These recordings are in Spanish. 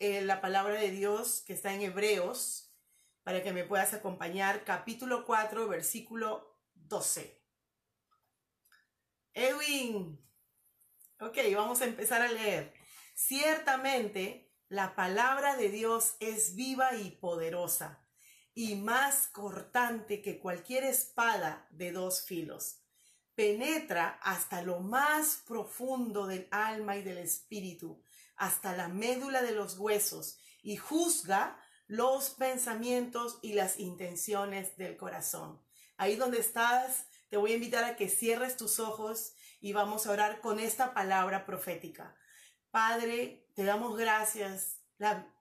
eh, la palabra de Dios que está en Hebreos para que me puedas acompañar, capítulo 4, versículo 12. Edwin, ok, vamos a empezar a leer. Ciertamente, la palabra de Dios es viva y poderosa y más cortante que cualquier espada de dos filos. Penetra hasta lo más profundo del alma y del espíritu, hasta la médula de los huesos y juzga los pensamientos y las intenciones del corazón. Ahí donde estás, te voy a invitar a que cierres tus ojos y vamos a orar con esta palabra profética. Padre, te damos gracias.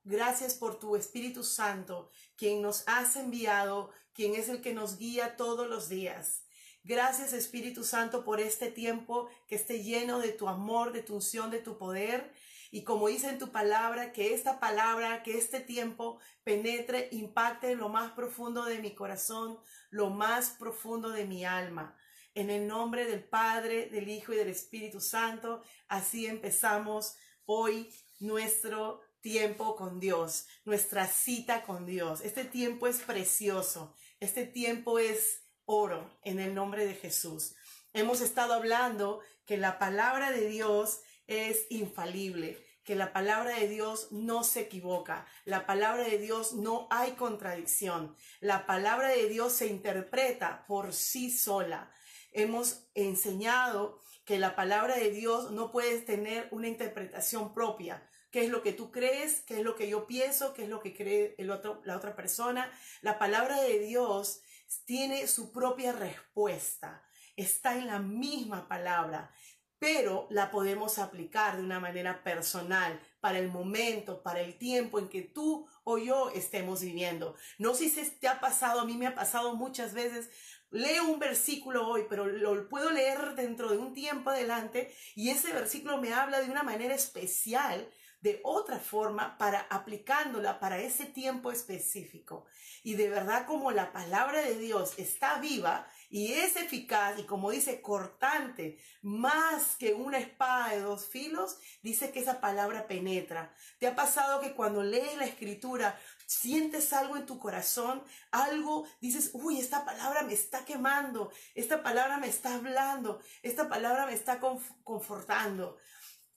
gracias por tu Espíritu Santo, quien nos has enviado, quien es el que nos guía todos los días. Gracias Espíritu Santo por este tiempo que esté lleno de tu amor, de tu unción, de tu poder. Y como dice en tu palabra, que esta palabra, que este tiempo penetre, impacte en lo más profundo de mi corazón, lo más profundo de mi alma. En el nombre del Padre, del Hijo y del Espíritu Santo, así empezamos hoy nuestro tiempo con Dios, nuestra cita con Dios. Este tiempo es precioso, este tiempo es oro en el nombre de Jesús. Hemos estado hablando que la palabra de Dios es infalible, que la palabra de Dios no se equivoca, la palabra de Dios no hay contradicción, la palabra de Dios se interpreta por sí sola. Hemos enseñado que la palabra de Dios no puedes tener una interpretación propia. ¿Qué es lo que tú crees? ¿Qué es lo que yo pienso? ¿Qué es lo que cree la otra persona? La palabra de Dios tiene su propia respuesta. Está en la misma palabra, pero la podemos aplicar de una manera personal para el momento, para el tiempo en que tú o yo estemos viviendo. No sé si te ha pasado, a mí me ha pasado muchas veces leo un versículo hoy, pero lo puedo leer dentro de un tiempo adelante y ese versículo me habla de una manera especial, de otra forma, para aplicándola para ese tiempo específico. Y de verdad como la palabra de Dios está viva y es eficaz y como dice cortante, más que una espada de dos filos, dice que esa palabra penetra. ¿Te ha pasado que cuando lees la escritura sientes algo en tu corazón, algo, dices, uy, esta palabra me está quemando, esta palabra me está hablando, esta palabra me está confortando,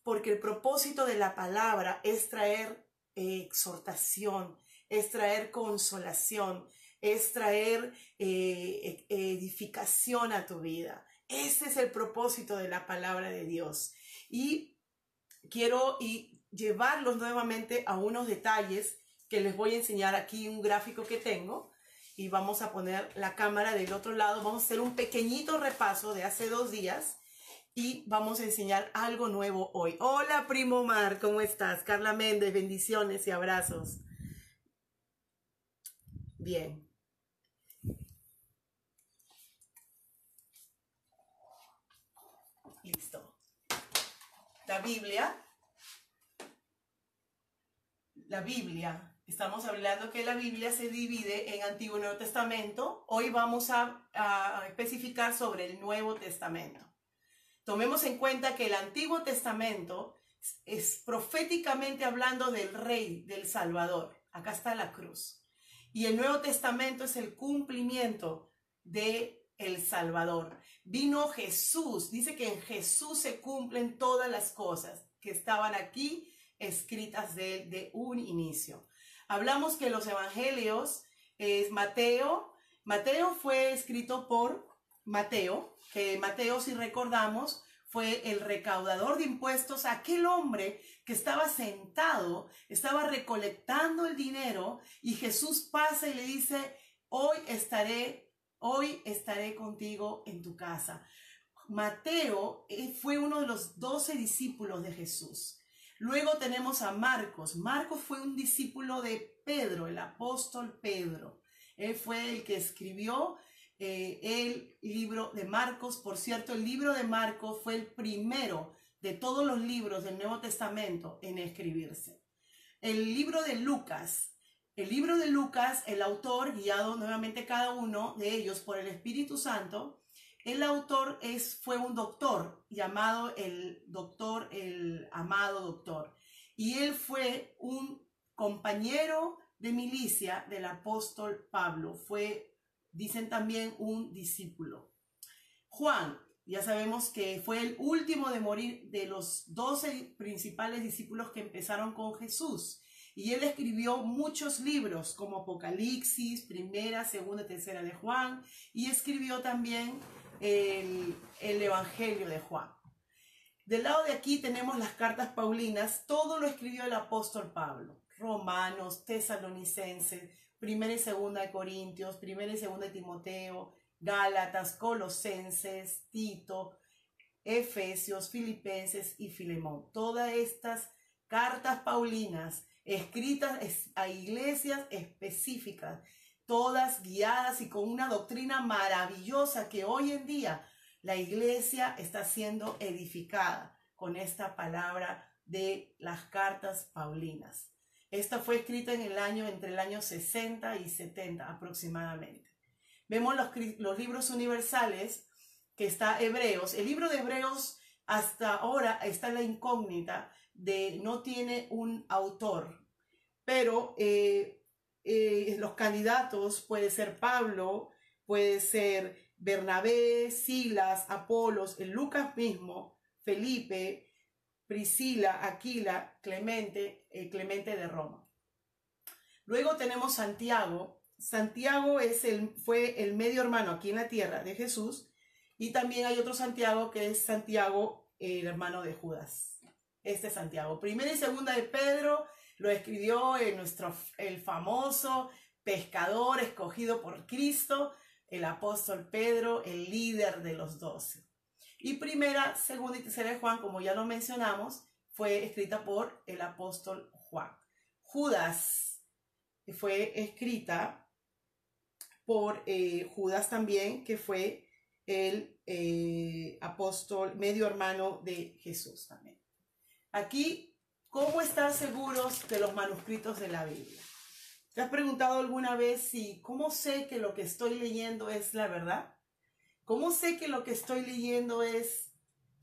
porque el propósito de la palabra es traer eh, exhortación, es traer consolación, es traer eh, edificación a tu vida. Ese es el propósito de la palabra de Dios. Y quiero y llevarlos nuevamente a unos detalles que les voy a enseñar aquí un gráfico que tengo y vamos a poner la cámara del otro lado. Vamos a hacer un pequeñito repaso de hace dos días y vamos a enseñar algo nuevo hoy. Hola, primo Mar, ¿cómo estás? Carla Méndez, bendiciones y abrazos. Bien. Listo. La Biblia. La Biblia Estamos hablando que la Biblia se divide en Antiguo y Nuevo Testamento. Hoy vamos a, especificar sobre el Nuevo Testamento. Tomemos en cuenta que el Antiguo Testamento es proféticamente hablando del Rey, del Salvador. Acá está la cruz. Y el Nuevo Testamento es el cumplimiento de el Salvador. Vino Jesús, dice que en Jesús se cumplen todas las cosas que estaban aquí escritas de, un inicio. Hablamos que los evangelios es Mateo. Mateo fue escrito por Mateo, que Mateo, si recordamos, fue el recaudador de impuestos, aquel hombre que estaba sentado, estaba recolectando el dinero y Jesús pasa y le dice, hoy estaré, hoy estaré contigo en tu casa. Mateo eh, fue uno de los doce discípulos de Jesús. Luego tenemos a Marcos. Marcos fue un discípulo de Pedro, el apóstol Pedro. Él fue el que escribió eh, el libro de Marcos. Por cierto, el libro de Marcos fue el primero de todos los libros del Nuevo Testamento en escribirse. El libro de Lucas. El libro de Lucas, el autor, guiado nuevamente cada uno de ellos por el Espíritu Santo, el autor es, fue un doctor llamado el doctor, el amado doctor. Y él fue un compañero de milicia del apóstol Pablo. Fue, dicen también, un discípulo. Juan, ya sabemos que fue el último de morir de los doce principales discípulos que empezaron con Jesús. Y él escribió muchos libros como Apocalipsis, primera, segunda, tercera de Juan. Y escribió también el, Evangelio de Juan. Del lado de aquí tenemos las cartas paulinas, todo lo escribió el apóstol Pablo, Romanos, Tesalonicenses, primera y segunda de Corintios, primera y segunda de Timoteo, Gálatas, Colosenses, Tito, Efesios, Filipenses y Filemón. Todas estas cartas paulinas escritas a iglesias específicas todas guiadas y con una doctrina maravillosa que hoy en día la iglesia está siendo edificada con esta palabra de las cartas paulinas. Esta fue escrita en el año, entre el año 60 y 70 aproximadamente. Vemos los, libros universales que está Hebreos. El libro de Hebreos hasta ahora está en la incógnita de no tiene un autor, pero eh, eh, los candidatos puede ser Pablo, puede ser Bernabé, Silas, Apolos, el Lucas mismo, Felipe, Priscila, Aquila, Clemente, el Clemente de Roma. Luego tenemos Santiago. Santiago es el, fue el medio hermano aquí en la tierra de Jesús. Y también hay otro Santiago que es Santiago, el hermano de Judas. Este es Santiago. Primera y segunda de Pedro lo escribió en nuestro, el famoso pescador escogido por Cristo, el apóstol Pedro, el líder de los doce. Y primera, segunda y tercera de Juan, como ya lo mencionamos, fue escrita por el apóstol Juan. Judas fue escrita por eh, Judas también, que fue el eh, apóstol medio hermano de Jesús también. Aquí ¿Cómo estar seguros de los manuscritos de la Biblia? ¿Te has preguntado alguna vez si cómo sé que lo que estoy leyendo es la verdad? ¿Cómo sé que lo que estoy leyendo es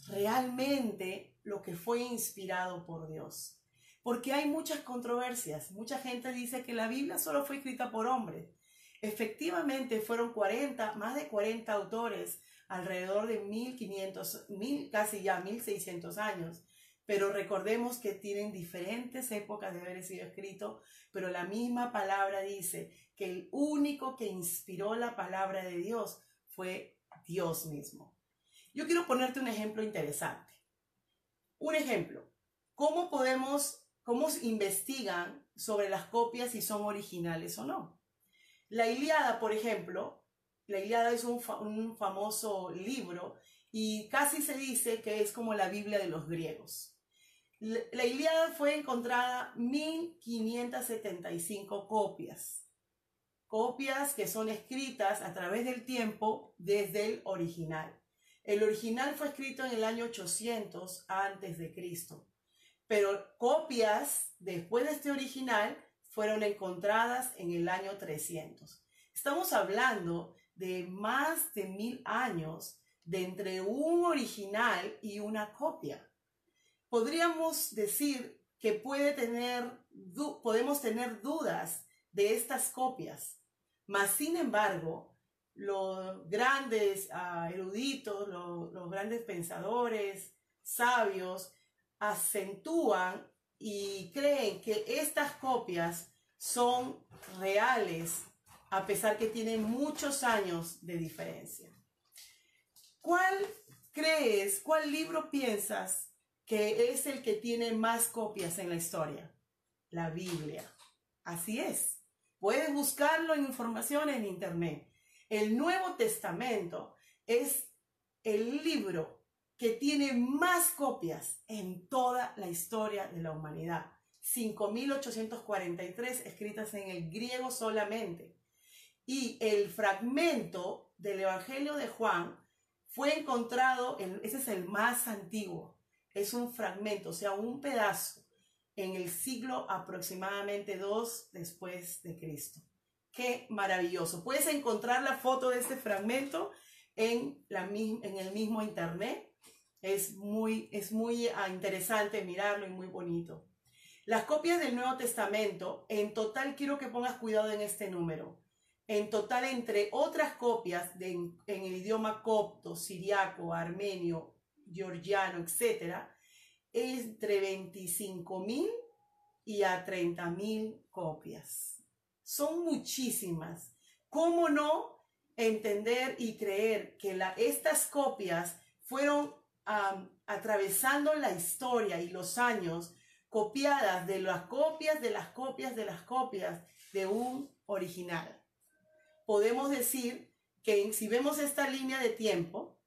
realmente lo que fue inspirado por Dios? Porque hay muchas controversias. Mucha gente dice que la Biblia solo fue escrita por hombres. Efectivamente, fueron 40, más de 40 autores, alrededor de 1500, mil, casi ya 1600 años pero recordemos que tienen diferentes épocas de haber sido escrito, pero la misma palabra dice que el único que inspiró la palabra de Dios fue Dios mismo. Yo quiero ponerte un ejemplo interesante. Un ejemplo, ¿cómo podemos, cómo investigan sobre las copias si son originales o no? La Iliada, por ejemplo, la Iliada es un, un famoso libro y casi se dice que es como la Biblia de los griegos. La Ilíada fue encontrada 1575 copias. Copias que son escritas a través del tiempo desde el original. El original fue escrito en el año 800 antes de Cristo. Pero copias después de este original fueron encontradas en el año 300. Estamos hablando de más de mil años de entre un original y una copia podríamos decir que puede tener, podemos tener dudas de estas copias, mas sin embargo, los grandes ah, eruditos, los grandes pensadores, sabios, acentúan y creen que estas copias son reales a pesar que tienen muchos años de diferencia. ¿Cuál crees, cuál libro piensas que es el que tiene más copias en la historia, la Biblia. Así es. Puedes buscarlo en información en internet. El Nuevo Testamento es el libro que tiene más copias en toda la historia de la humanidad. 5.843 escritas en el griego solamente. Y el fragmento del Evangelio de Juan fue encontrado, ese es el más antiguo, es un fragmento, o sea, un pedazo en el siglo aproximadamente 2 después de Cristo. Qué maravilloso. Puedes encontrar la foto de este fragmento en, la, en el mismo internet. Es muy, es muy ah, interesante mirarlo y muy bonito. Las copias del Nuevo Testamento, en total quiero que pongas cuidado en este número. En total, entre otras copias de, en, el idioma copto, siriaco, armenio, georgiano, etc., entre 25 mil y a 30 mil copias. Son muchísimas. ¿Cómo no entender y creer que la, estas copias fueron atravesando la historia y los años copiadas de las copias, de las copias, de las copias de un original? Podemos decir que si vemos esta línea de tiempo,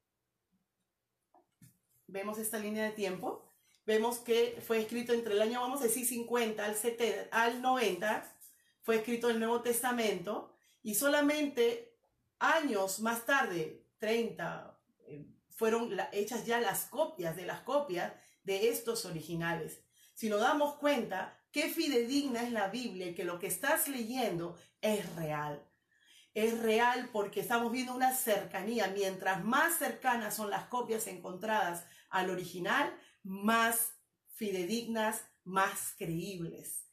vemos esta línea de tiempo, vemos que fue escrito entre el año, vamos a decir, 50 al, 70, al 90, fue escrito el Nuevo Testamento, y solamente años más tarde, 30, eh, fueron hechas ya las copias de las copias de estos originales. Si nos damos cuenta, qué fidedigna es la Biblia que lo que estás leyendo es real. Es real porque estamos viendo una cercanía. Mientras más cercanas son las copias encontradas al original, más fidedignas, más creíbles.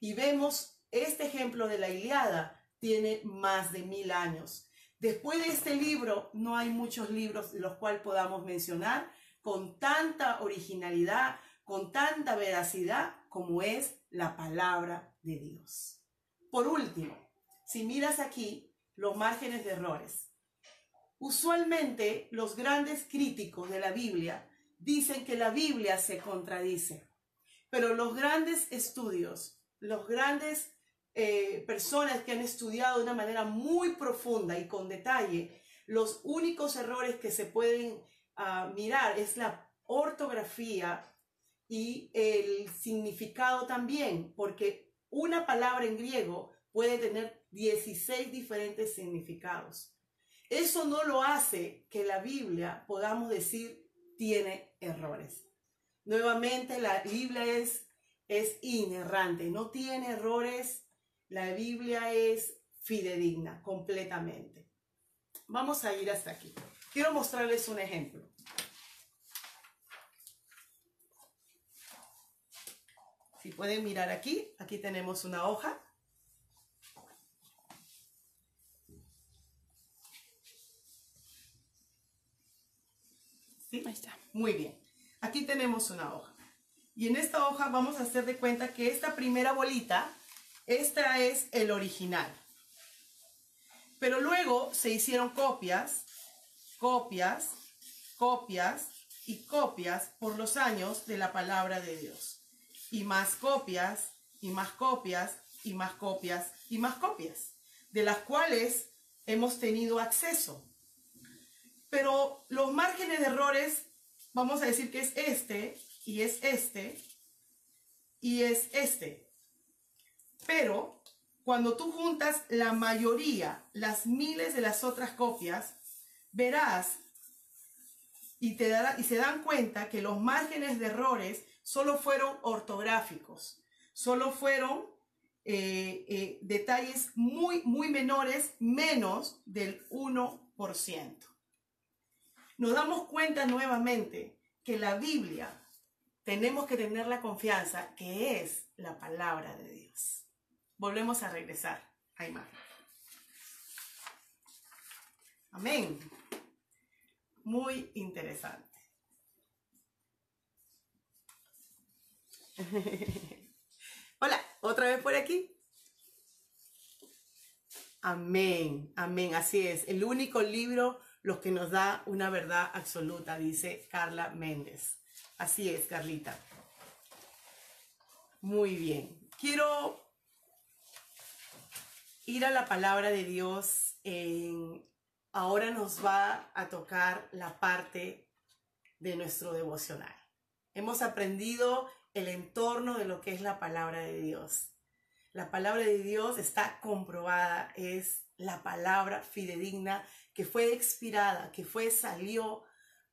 Y vemos este ejemplo de la Iliada, tiene más de mil años. Después de este libro, no hay muchos libros de los cuales podamos mencionar con tanta originalidad, con tanta veracidad como es la palabra de Dios. Por último, si miras aquí los márgenes de errores, usualmente los grandes críticos de la Biblia dicen que la Biblia se contradice. Pero los grandes estudios, los grandes eh, personas que han estudiado de una manera muy profunda y con detalle, los únicos errores que se pueden ah, mirar es la ortografía y el significado también, porque una palabra en griego puede tener 16 diferentes significados. Eso no lo hace que la Biblia podamos decir tiene errores. Nuevamente, la Biblia es, es inerrante, no tiene errores. La Biblia es fidedigna completamente. Vamos a ir hasta aquí. Quiero mostrarles un ejemplo. Si pueden mirar aquí, aquí tenemos una hoja Muy bien. Aquí tenemos una hoja. Y en esta hoja vamos a hacer de cuenta que esta primera bolita, esta es el original. Pero luego se hicieron copias, copias, copias y copias por los años de la palabra de Dios. Y más copias, y más copias, y más copias, y más copias, de las cuales hemos tenido acceso pero los márgenes de errores, vamos a decir que es este, y es este, y es este. Pero cuando tú juntas la mayoría, las miles de las otras copias, verás y, te dará, y se dan cuenta que los márgenes de errores solo fueron ortográficos, solo fueron eh, eh, detalles muy, muy menores, menos del 1% nos damos cuenta nuevamente que la Biblia tenemos que tener la confianza que es la palabra de Dios. Volvemos a regresar a Amén. Muy interesante. Hola, otra vez por aquí. Amén, amén, así es. El único libro lo que nos da una verdad absoluta, dice Carla Méndez. Así es, Carlita. Muy bien. Quiero ir a la palabra de Dios. ahora nos va a tocar la parte de nuestro devocional. Hemos aprendido el entorno de lo que es la palabra de Dios. La palabra de Dios está comprobada, es la palabra fidedigna que fue expirada, que fue salió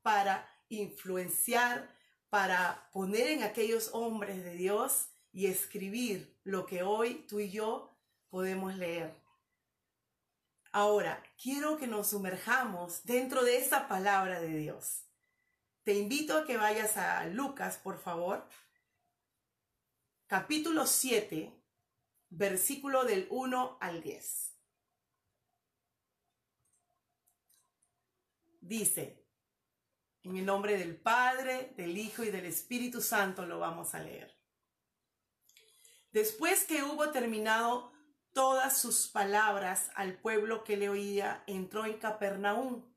para influenciar, para poner en aquellos hombres de Dios y escribir lo que hoy tú y yo podemos leer. Ahora, quiero que nos sumerjamos dentro de esa palabra de Dios. Te invito a que vayas a Lucas, por favor, capítulo 7, versículo del 1 al 10. Dice, en el nombre del Padre, del Hijo y del Espíritu Santo lo vamos a leer. Después que hubo terminado todas sus palabras al pueblo que le oía, entró en Capernaum.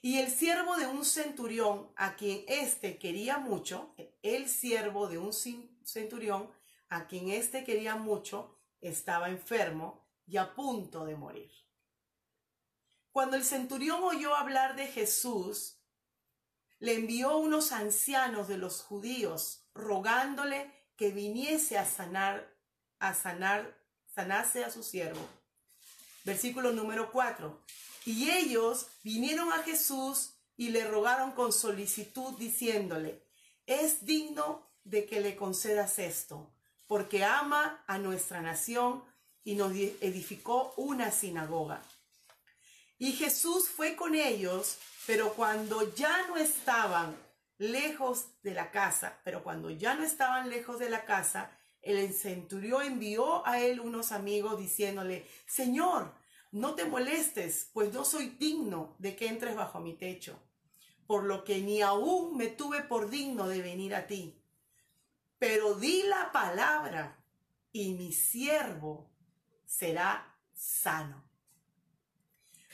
Y el siervo de un centurión, a quien éste quería mucho, el siervo de un centurión, a quien éste quería mucho, estaba enfermo y a punto de morir. Cuando el centurión oyó hablar de Jesús, le envió unos ancianos de los judíos rogándole que viniese a sanar, a sanar, sanase a su siervo. Versículo número 4. Y ellos vinieron a Jesús y le rogaron con solicitud diciéndole, es digno de que le concedas esto, porque ama a nuestra nación y nos edificó una sinagoga. Y Jesús fue con ellos, pero cuando ya no estaban lejos de la casa, pero cuando ya no estaban lejos de la casa, el centurión envió a él unos amigos diciéndole, Señor, no te molestes, pues no soy digno de que entres bajo mi techo, por lo que ni aún me tuve por digno de venir a ti. Pero di la palabra y mi siervo será sano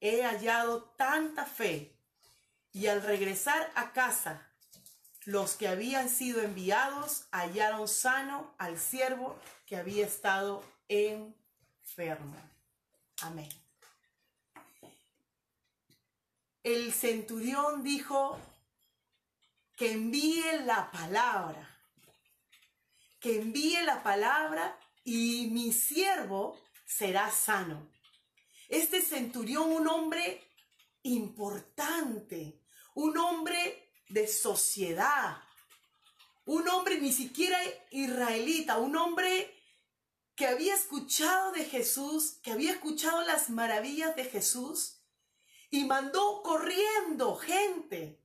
he hallado tanta fe. Y al regresar a casa, los que habían sido enviados hallaron sano al siervo que había estado enfermo. Amén. El centurión dijo que envíe la palabra, que envíe la palabra y mi siervo será sano. Este centurión, un hombre importante, un hombre de sociedad, un hombre ni siquiera israelita, un hombre que había escuchado de Jesús, que había escuchado las maravillas de Jesús y mandó corriendo gente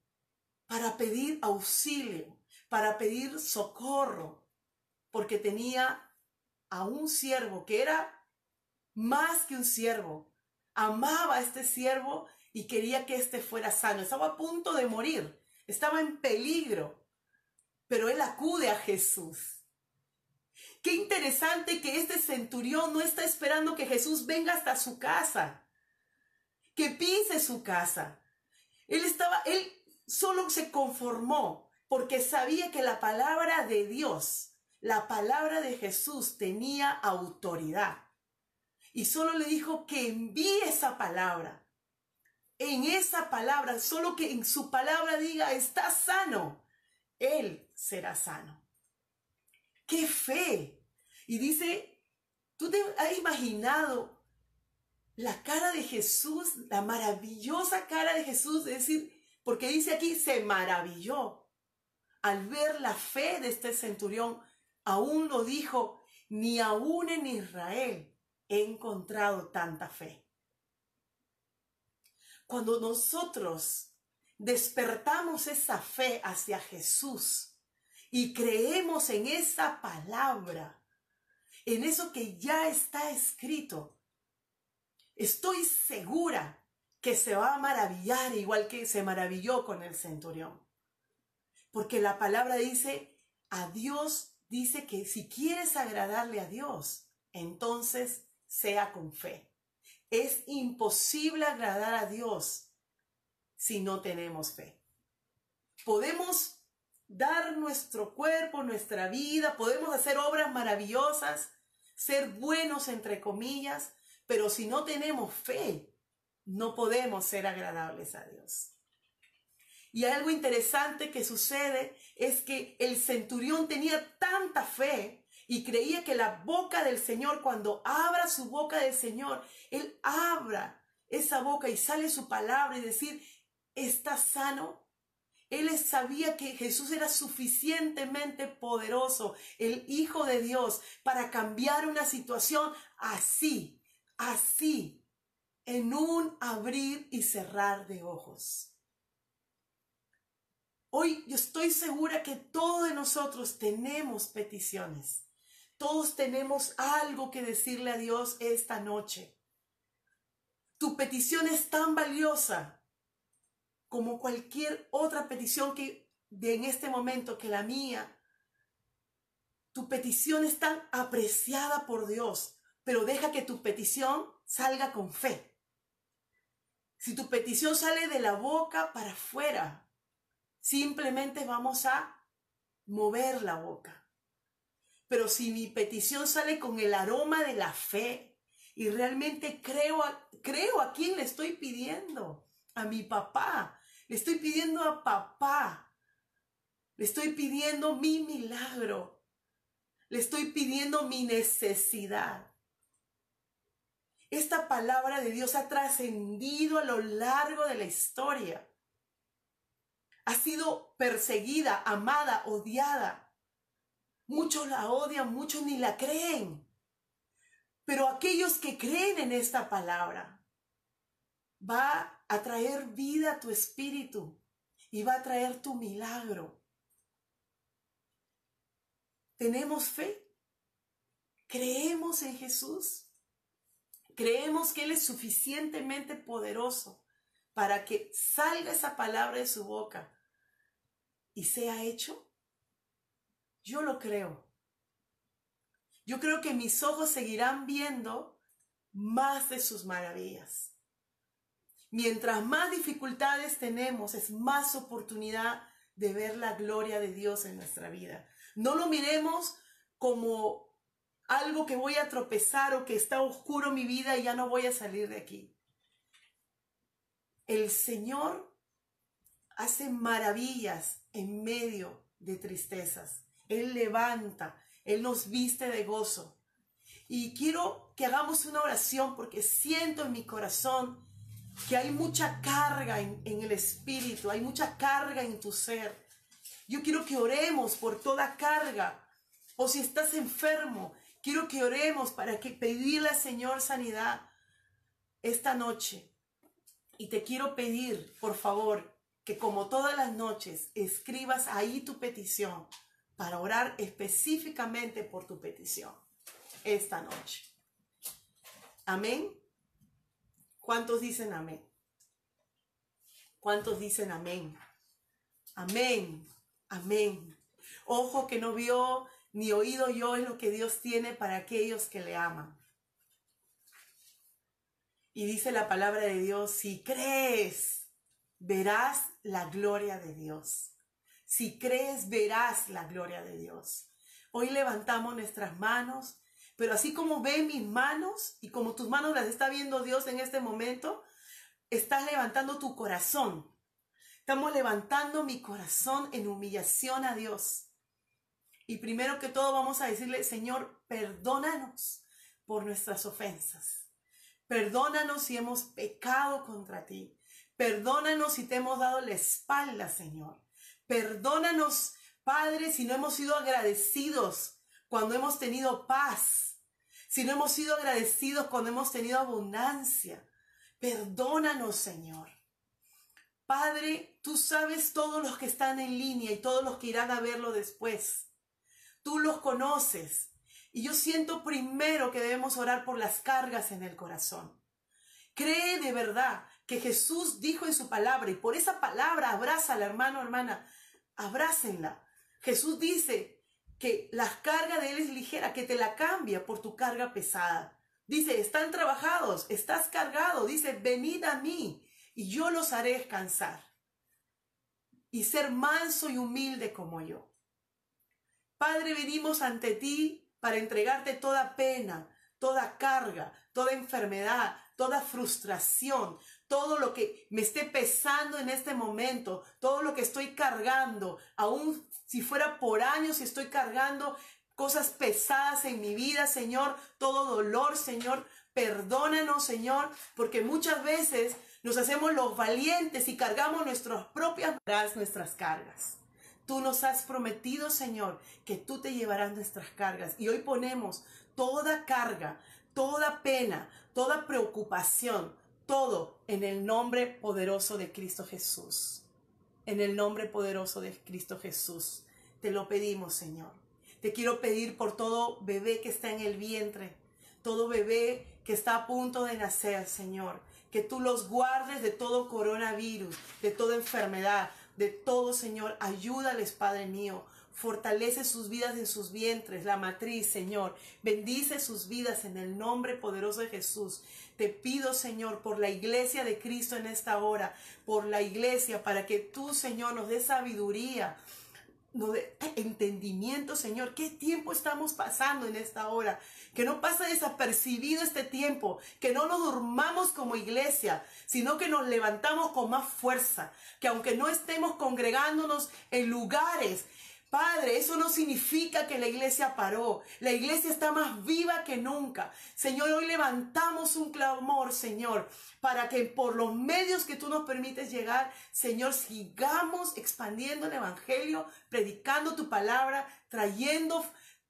para pedir auxilio, para pedir socorro, porque tenía a un siervo que era más que un siervo, amaba a este siervo y quería que éste fuera sano. Estaba a punto de morir, estaba en peligro, pero él acude a Jesús. Qué interesante que este centurión no está esperando que Jesús venga hasta su casa, que pise su casa. Él estaba, él solo se conformó porque sabía que la palabra de Dios, la palabra de Jesús tenía autoridad y solo le dijo que envíe esa palabra. En esa palabra, solo que en su palabra diga, está sano, él será sano. ¡Qué fe! Y dice, ¿tú te has imaginado la cara de Jesús, la maravillosa cara de Jesús? Es decir, porque dice aquí, se maravilló al ver la fe de este centurión. Aún lo dijo, ni aún en Israel he encontrado tanta fe. Cuando nosotros despertamos esa fe hacia Jesús y creemos en esa palabra, en eso que ya está escrito, estoy segura que se va a maravillar igual que se maravilló con el centurión. Porque la palabra dice, a Dios dice que si quieres agradarle a Dios, entonces sea con fe. Es imposible agradar a Dios si no tenemos fe. Podemos dar nuestro cuerpo, nuestra vida, podemos hacer obras maravillosas, ser buenos entre comillas, pero si no tenemos fe, no podemos ser agradables a Dios. Y algo interesante que sucede es que el centurión tenía tanta fe y creía que la boca del Señor, cuando abra su boca del Señor, Él abra esa boca y sale su palabra y decir, está sano. Él sabía que Jesús era suficientemente poderoso, el Hijo de Dios, para cambiar una situación así, así, en un abrir y cerrar de ojos. Hoy yo estoy segura que todos de nosotros tenemos peticiones. Todos tenemos algo que decirle a Dios esta noche. Tu petición es tan valiosa como cualquier otra petición que de en este momento que la mía. Tu petición es tan apreciada por Dios, pero deja que tu petición salga con fe. Si tu petición sale de la boca para afuera, simplemente vamos a mover la boca. Pero si mi petición sale con el aroma de la fe y realmente creo a, creo a quién le estoy pidiendo, a mi papá, le estoy pidiendo a papá, le estoy pidiendo mi milagro, le estoy pidiendo mi necesidad. Esta palabra de Dios ha trascendido a lo largo de la historia. Ha sido perseguida, amada, odiada. Muchos la odian, muchos ni la creen. Pero aquellos que creen en esta palabra, va a traer vida a tu espíritu y va a traer tu milagro. ¿Tenemos fe? ¿Creemos en Jesús? Creemos que Él es suficientemente poderoso para que salga esa palabra de su boca y sea hecho. Yo lo creo. Yo creo que mis ojos seguirán viendo más de sus maravillas. Mientras más dificultades tenemos, es más oportunidad de ver la gloria de Dios en nuestra vida. No lo miremos como algo que voy a tropezar o que está oscuro mi vida y ya no voy a salir de aquí. El Señor hace maravillas en medio de tristezas. Él levanta, Él nos viste de gozo. Y quiero que hagamos una oración porque siento en mi corazón que hay mucha carga en, el espíritu, hay mucha carga en tu ser. Yo quiero que oremos por toda carga. O si estás enfermo, Quiero que oremos para que pedirle al Señor sanidad esta noche. Y te quiero pedir, por favor, que como todas las noches escribas ahí tu petición para orar específicamente por tu petición esta noche. Amén. ¿Cuántos dicen amén? ¿Cuántos dicen amén? Amén. Amén. Ojo que no vio ni oído yo es lo que Dios tiene para aquellos que le aman. Y dice la palabra de Dios, si crees, verás la gloria de Dios. Si crees, verás la gloria de Dios. Hoy levantamos nuestras manos, pero así como ve mis manos y como tus manos las está viendo Dios en este momento, estás levantando tu corazón. Estamos levantando mi corazón en humillación a Dios. Y primero que todo vamos a decirle, Señor, perdónanos por nuestras ofensas. Perdónanos si hemos pecado contra ti. Perdónanos si te hemos dado la espalda, Señor. Perdónanos, Padre, si no hemos sido agradecidos cuando hemos tenido paz. Si no hemos sido agradecidos cuando hemos tenido abundancia. Perdónanos, Señor. Padre, tú sabes todos los que están en línea y todos los que irán a verlo después. Tú los conoces. Y yo siento primero que debemos orar por las cargas en el corazón. Cree de verdad que Jesús dijo en su palabra y por esa palabra abraza al hermano, hermana. Abrácenla. Jesús dice que la carga de Él es ligera, que te la cambia por tu carga pesada. Dice, están trabajados, estás cargado. Dice, venid a mí y yo los haré descansar. Y ser manso y humilde como yo. Padre, venimos ante ti para entregarte toda pena, toda carga, toda enfermedad, toda frustración, todo lo que me esté pesando en este momento, todo lo que estoy cargando, aún si fuera por años, si estoy cargando cosas pesadas en mi vida, Señor, todo dolor, Señor, perdónanos, Señor, porque muchas veces nos hacemos los valientes y cargamos nuestras propias nuestras cargas. Tú nos has prometido, Señor, que tú te llevarás nuestras cargas. Y hoy ponemos toda carga, toda pena, toda preocupación, todo en el nombre poderoso de Cristo Jesús. En el nombre poderoso de Cristo Jesús. Te lo pedimos, Señor. Te quiero pedir por todo bebé que está en el vientre, todo bebé que está a punto de nacer, Señor. Que tú los guardes de todo coronavirus, de toda enfermedad, de todo, Señor. Ayúdales, Padre mío. Fortalece sus vidas en sus vientres, la matriz, Señor. Bendice sus vidas en el nombre poderoso de Jesús. Te pido, Señor, por la iglesia de Cristo en esta hora, por la iglesia, para que tú, Señor, nos dé sabiduría, entendimiento, Señor. ¿Qué tiempo estamos pasando en esta hora? Que no pase desapercibido este tiempo, que no nos durmamos como iglesia, sino que nos levantamos con más fuerza, que aunque no estemos congregándonos en lugares Padre, eso no significa que la iglesia paró. La iglesia está más viva que nunca. Señor, hoy levantamos un clamor, Señor, para que por los medios que tú nos permites llegar, Señor, sigamos expandiendo el Evangelio, predicando tu palabra, trayendo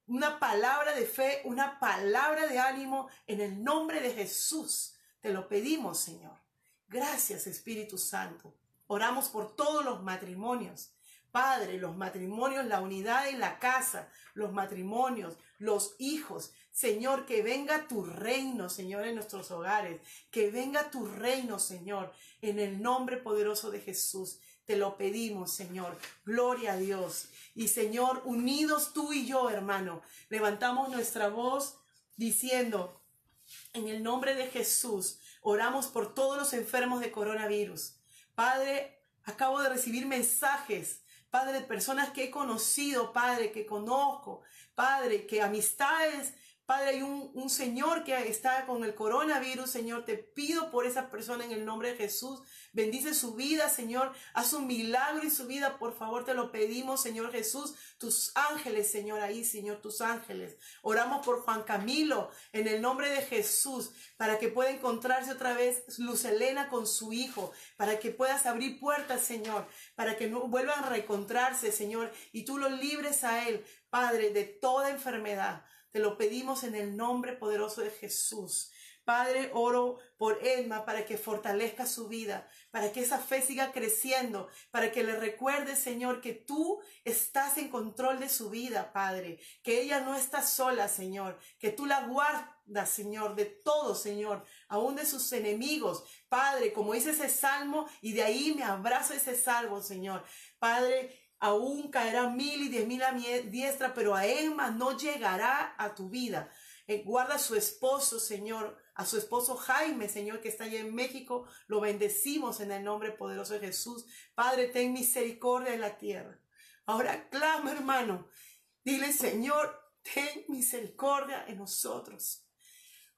una palabra de fe, una palabra de ánimo en el nombre de Jesús. Te lo pedimos, Señor. Gracias, Espíritu Santo. Oramos por todos los matrimonios Padre, los matrimonios, la unidad en la casa, los matrimonios, los hijos. Señor, que venga tu reino, Señor, en nuestros hogares. Que venga tu reino, Señor, en el nombre poderoso de Jesús. Te lo pedimos, Señor. Gloria a Dios. Y Señor, unidos tú y yo, hermano, levantamos nuestra voz diciendo, en el nombre de Jesús, oramos por todos los enfermos de coronavirus. Padre, acabo de recibir mensajes Padre, personas que he conocido, Padre, que conozco, Padre, que amistades Padre, hay un, Señor que está con el coronavirus, Señor. Te pido por esa persona en el nombre de Jesús. Bendice su vida, Señor. Haz un milagro en su vida, por favor, te lo pedimos, Señor Jesús. Tus ángeles, Señor, ahí, Señor, tus ángeles. Oramos por Juan Camilo, en el nombre de Jesús, para que pueda encontrarse otra vez Luz Elena con su hijo, para que puedas abrir puertas, Señor, para que no vuelvan a reencontrarse, Señor, y tú lo libres a él, Padre, de toda enfermedad. Te lo pedimos en el nombre poderoso de Jesús. Padre, oro por Edma para que fortalezca su vida, para que esa fe siga creciendo, para que le recuerde, Señor, que tú estás en control de su vida, Padre, que ella no está sola, Señor, que tú la guardas, Señor, de todo, Señor, aún de sus enemigos, Padre, como dice ese salmo, y de ahí me abrazo ese salmo, Señor. Padre, Aún caerán mil y diez mil a mi diestra, pero a Emma no llegará a tu vida. Eh, guarda a su esposo, Señor, a su esposo Jaime, Señor, que está allá en México. Lo bendecimos en el nombre poderoso de Jesús. Padre, ten misericordia en la tierra. Ahora clama, hermano. Dile, Señor, ten misericordia en nosotros.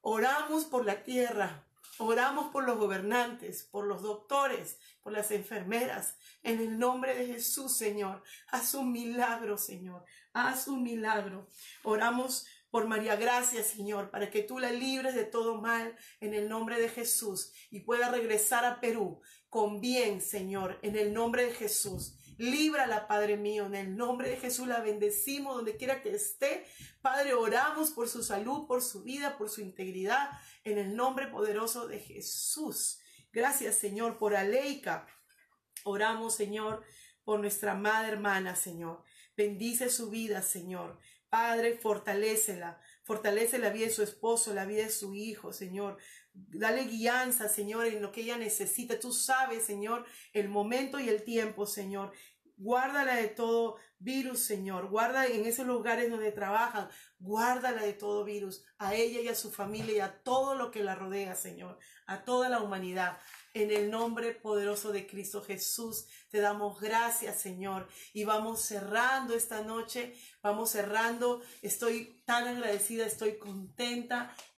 Oramos por la tierra. Oramos por los gobernantes, por los doctores, por las enfermeras, en el nombre de Jesús, Señor. Haz un milagro, Señor. Haz un milagro. Oramos por María Gracia, Señor, para que tú la libres de todo mal en el nombre de Jesús y pueda regresar a Perú con bien, Señor, en el nombre de Jesús. Líbrala, Padre mío, en el nombre de Jesús la bendecimos donde quiera que esté. Padre, oramos por su salud, por su vida, por su integridad, en el nombre poderoso de Jesús. Gracias, Señor, por Aleika. Oramos, Señor, por nuestra madre hermana, Señor. Bendice su vida, Señor. Padre, fortalécela. Fortalece la vida de su esposo, la vida de su hijo, Señor. Dale guianza, Señor, en lo que ella necesita. Tú sabes, Señor, el momento y el tiempo, Señor. Guárdala de todo virus, Señor. Guarda en esos lugares donde trabajan. Guárdala de todo virus. A ella y a su familia y a todo lo que la rodea, Señor. A toda la humanidad. En el nombre poderoso de Cristo Jesús, te damos gracias, Señor. Y vamos cerrando esta noche. Vamos cerrando. Estoy tan agradecida, estoy contenta